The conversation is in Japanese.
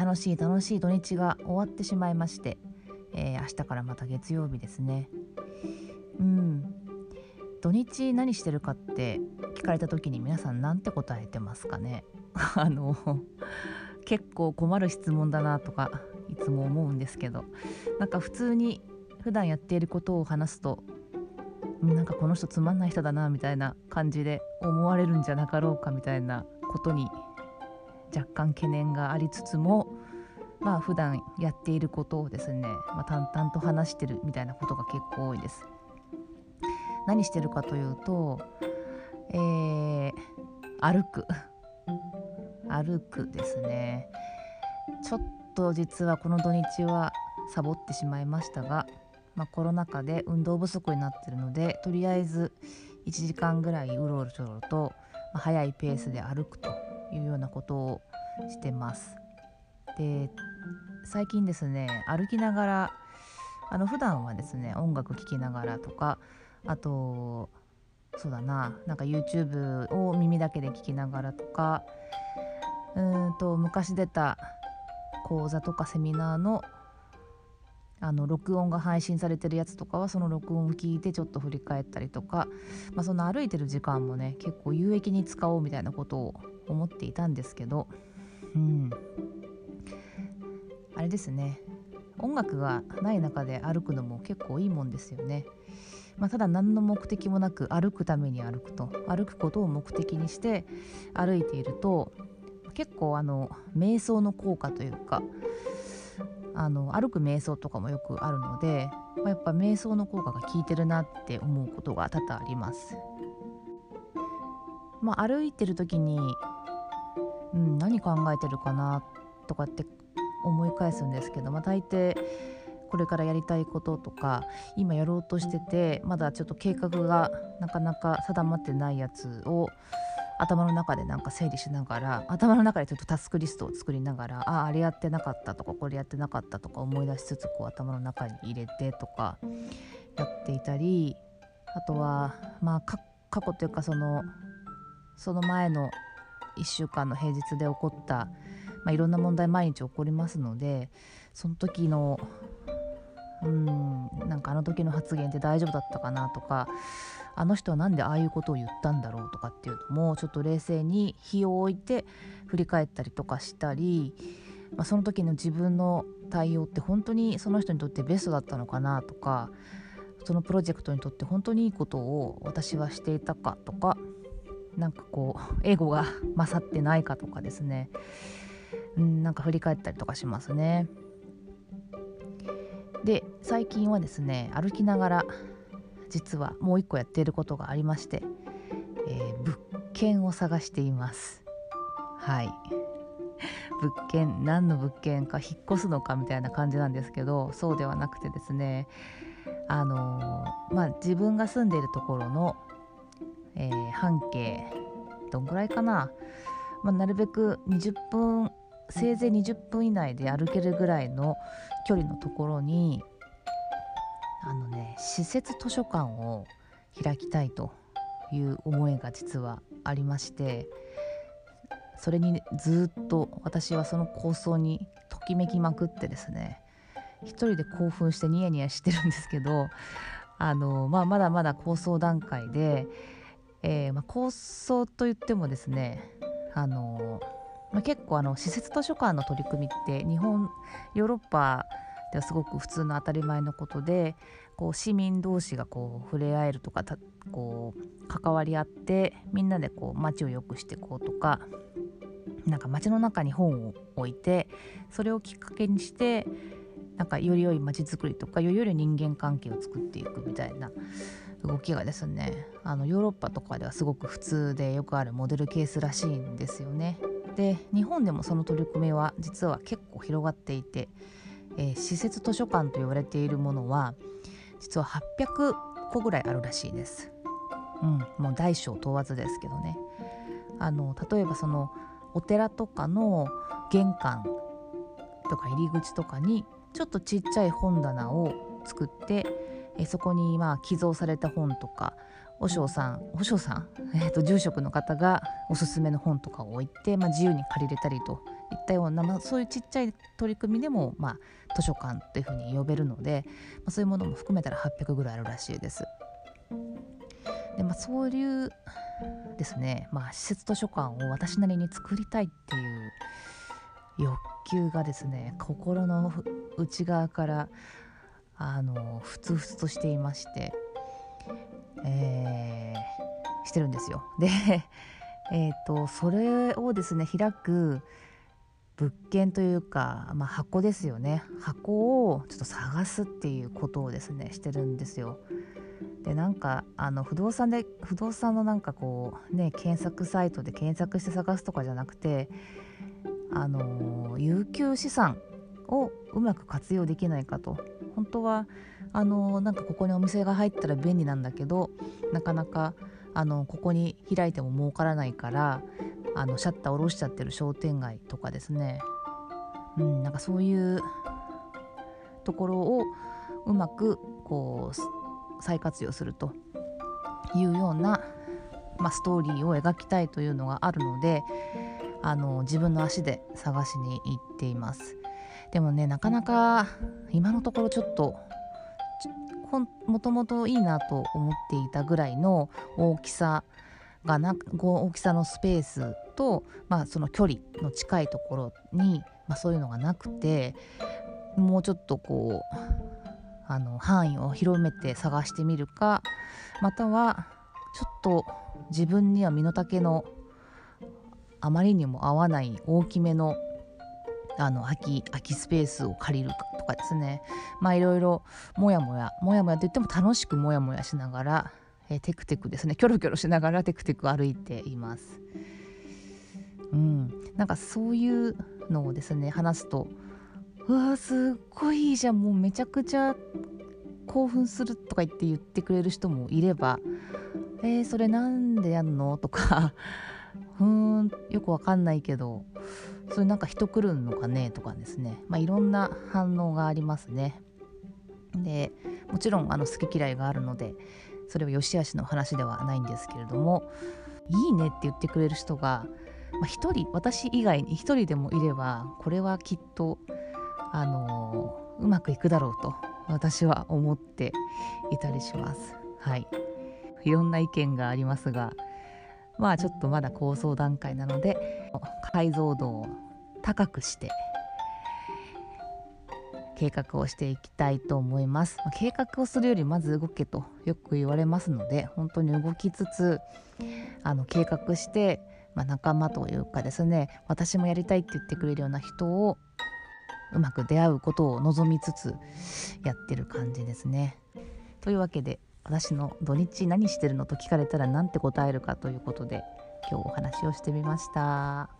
楽しい楽しい土日が終わってしまいまして、えー、明日からまた月曜日ですね。うん。土日何してるかって聞かれた時に皆さん何て答えてますかね？あの結構困る質問だなとかいつも思うんですけど。なんか普通に普段やっていることを話すとなんかこの人つまんない人だなみたいな感じで思われるんじゃなかろうかみたいなことに若干懸念がありつつもまあ普段やっていることをですね、まあ、淡々と話してるみたいなことが結構多いです。何してるかというと、えー、歩く。歩くですね。ちょっと実はこの土日はサボってしまいましたが、まあ、コロナ禍で運動不足になってるのでとりあえず1時間ぐらいうろうろちょろと、まあ、速いペースで歩くと。いうようなことをしてます。で最近ですね歩きながらあの普段はですね音楽聴きながらとかあとそうだななんか YouTube を耳だけで聞きながらとかうんと昔出た講座とかセミナーのあの録音が配信されてるやつとかはその録音を聞いてちょっと振り返ったりとか、まあ、その歩いてる時間もね結構有益に使おうみたいなことを思っていたんですけどうんあれですね音楽がない中で歩くのも結構いいもんですよね。まあ、ただ何の目的もなく歩くために歩くと歩くことを目的にして歩いていると結構あの瞑想の効果というかあの歩く瞑想とかもよくあるので、まあ、やっぱ瞑想の効果が効いてるなって思うことが多々あります。まあ、歩いてる時に、うん、何考えてるかなとかって思い返すんですけど、まあ、大抵これからやりたいこととか今やろうとしててまだちょっと計画がなかなか定まってないやつを頭の中でなんか整理しながら頭の中でちょっとタスクリストを作りながらあああれやってなかったとかこれやってなかったとか思い出しつつこう頭の中に入れてとかやっていたりあとはまあ過去というかそのその前の1週間の平日で起こった、まあ、いろんな問題毎日起こりますのでその時のうんなんかあの時の発言って大丈夫だったかなとかあの人は何でああいうことを言ったんだろうとかっていうのもちょっと冷静に日を置いて振り返ったりとかしたり、まあ、その時の自分の対応って本当にその人にとってベストだったのかなとかそのプロジェクトにとって本当にいいことを私はしていたかとかなんかこうエゴが勝ってないかとかですね。うんなんか振り返ったりとかしますね。で最近はですね歩きながら実はもう一個やっていることがありまして、えー、物件を探しています。はい。物件何の物件か引っ越すのかみたいな感じなんですけどそうではなくてですねあのー、まあ自分が住んでいるところの、えー、半径どんぐらいかな、まあ、なるべく20分せいぜい20分以内で歩けるぐらいの距離のところにあのね施設図書館を開きたいという思いが実はありましてそれにずっと私はその構想にときめきまくってですね一人で興奮してニヤニヤしてるんですけどあの、まあ、まだまだ構想段階で、えー、まあ、構想といってもですねあの、まあ、結構あの施設図書館の取り組みって日本ヨーロッパではすごく普通の当たり前のことでこう市民同士がこう触れ合えるとかこう関わり合ってみんなでこう街を良くしていこうとかなんか街の中に本を置いてそれをきっかけにしてなんかより良い街づくりとかより良い人間関係を作っていくみたいな動きがですねあのヨーロッパとかではすごく普通でよくあるモデルケースらしいんですよね。で日本でもその取り組みは実は結構広がっていてえー、施設図書館と言われているものは実は800個ぐらいあるらしいです。うん、もう大小問わずですけどね。あの例えばそのお寺とかの玄関とか入り口とかにちょっとちっちゃい本棚を作ってえそこにまあ寄贈された本とか和尚さん和尚さん、えーと、住職の方がおすすめの本とかを置いて、まあ、自由に借りれたりといったような、まあ、そういうちっちゃい取り組みでも、まあ、図書館というふうに呼べるので、まあ、そういうものも含めたら800ぐらいあるらしいです。でまあ、そういうですね、まあ、施設図書館を私なりに作りたいっていう欲求がですね心の内側からあのふつふつとしていまして、えー、してるんですよ。で えーと、それをですね開く物件というか、まあ、箱ですよね箱をちょっと探すっていうことをですねしてるんですよ。でなんかあの不動産で不動産のなんかこうね検索サイトで検索して探すとかじゃなくてあの有給資産をうまく活用できないかと。本当はあのなんかここにお店が入ったら便利なんだけどなかなかあのここに開いても儲からないからあのシャッター下ろしちゃってる商店街とかですね、うん、なんかそういうところをうまくこう再活用すると。いうような、まあ、ストーリーを描きたいというのがあるのであの自分の足で探しに行っています。でもねなかなか今のところちょっともともといいなと思っていたぐらいの大きさがな大きさのスペースと、まあ、その距離の近いところに、まあ、そういうのがなくてもうちょっとこうあの範囲を広めて探してみるかまたはちょっと自分には身の丈のあまりにも合わない大きめのあの空き空きスペースを借りるとかですね。まあいろいろもやもやもやもやといっても楽しくもやもやしながら、えー、テクテクですね。キョロキョロしながらテクテク歩いています。うん、なんかそういうのをですね話すとうわすっごいいいじゃん。もうめちゃくちゃ興奮するとか言って言ってくれる人もいればえー、それなんでやんの？とかふーんよくわかんないけどそれなんか人来るのかねとかですね、まあ、いろんな反応がありますね。でもちろんあの好き嫌いがあるのでそれは良し悪しの話ではないんですけれどもいいねって言ってくれる人が、まあ、1人私以外に1人でもいればこれはきっとあのうまくいくだろうと私は思っていたりします。はいいろんな意見がありますがまあちょっとまだ構想段階なので解像度を高くして計画をしていきたいと思います、計画をするよりまず動けとよく言われますので本当に動きつつあの計画して、まあ、仲間というかですね私もやりたいって言ってくれるような人をうまく出会うことを望みつつやってる感じですね。というわけで私の土日何してるのと聞かれたら何て答えるかということで今日お話をしてみました。